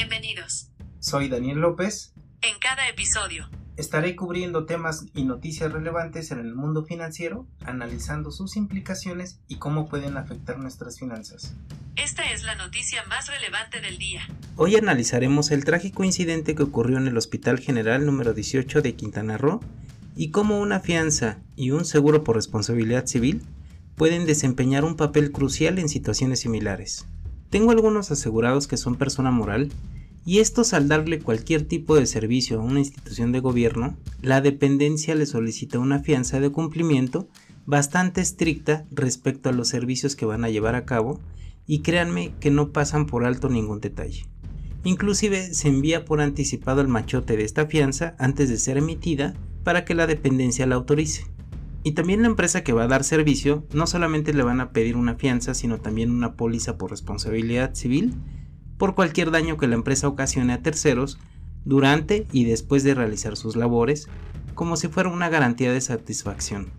Bienvenidos. Soy Daniel López. En cada episodio estaré cubriendo temas y noticias relevantes en el mundo financiero, analizando sus implicaciones y cómo pueden afectar nuestras finanzas. Esta es la noticia más relevante del día. Hoy analizaremos el trágico incidente que ocurrió en el Hospital General número 18 de Quintana Roo y cómo una fianza y un seguro por responsabilidad civil pueden desempeñar un papel crucial en situaciones similares. Tengo algunos asegurados que son persona moral y estos al darle cualquier tipo de servicio a una institución de gobierno, la dependencia le solicita una fianza de cumplimiento bastante estricta respecto a los servicios que van a llevar a cabo y créanme que no pasan por alto ningún detalle. Inclusive se envía por anticipado el machote de esta fianza antes de ser emitida para que la dependencia la autorice. Y también la empresa que va a dar servicio no solamente le van a pedir una fianza, sino también una póliza por responsabilidad civil por cualquier daño que la empresa ocasione a terceros durante y después de realizar sus labores, como si fuera una garantía de satisfacción.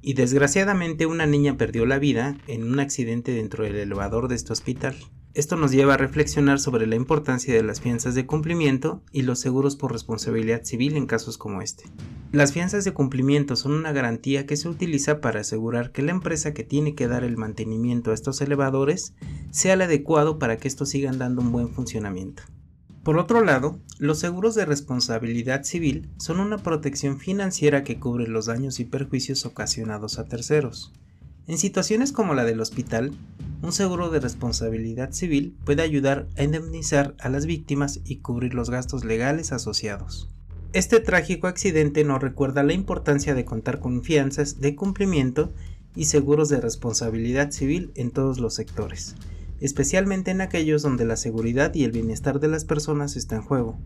Y desgraciadamente una niña perdió la vida en un accidente dentro del elevador de este hospital. Esto nos lleva a reflexionar sobre la importancia de las fianzas de cumplimiento y los seguros por responsabilidad civil en casos como este. Las fianzas de cumplimiento son una garantía que se utiliza para asegurar que la empresa que tiene que dar el mantenimiento a estos elevadores sea el adecuado para que estos sigan dando un buen funcionamiento. Por otro lado, los seguros de responsabilidad civil son una protección financiera que cubre los daños y perjuicios ocasionados a terceros. En situaciones como la del hospital, un seguro de responsabilidad civil puede ayudar a indemnizar a las víctimas y cubrir los gastos legales asociados. Este trágico accidente nos recuerda la importancia de contar con fianzas de cumplimiento y seguros de responsabilidad civil en todos los sectores, especialmente en aquellos donde la seguridad y el bienestar de las personas está en juego.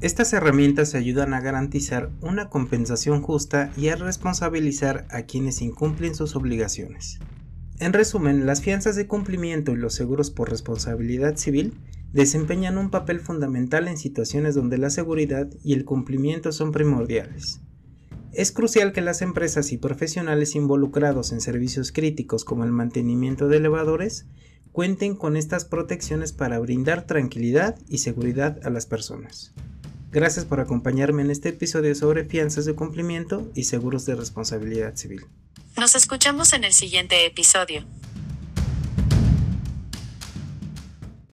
Estas herramientas ayudan a garantizar una compensación justa y a responsabilizar a quienes incumplen sus obligaciones. En resumen, las fianzas de cumplimiento y los seguros por responsabilidad civil desempeñan un papel fundamental en situaciones donde la seguridad y el cumplimiento son primordiales. Es crucial que las empresas y profesionales involucrados en servicios críticos como el mantenimiento de elevadores cuenten con estas protecciones para brindar tranquilidad y seguridad a las personas. Gracias por acompañarme en este episodio sobre fianzas de cumplimiento y seguros de responsabilidad civil. Nos escuchamos en el siguiente episodio.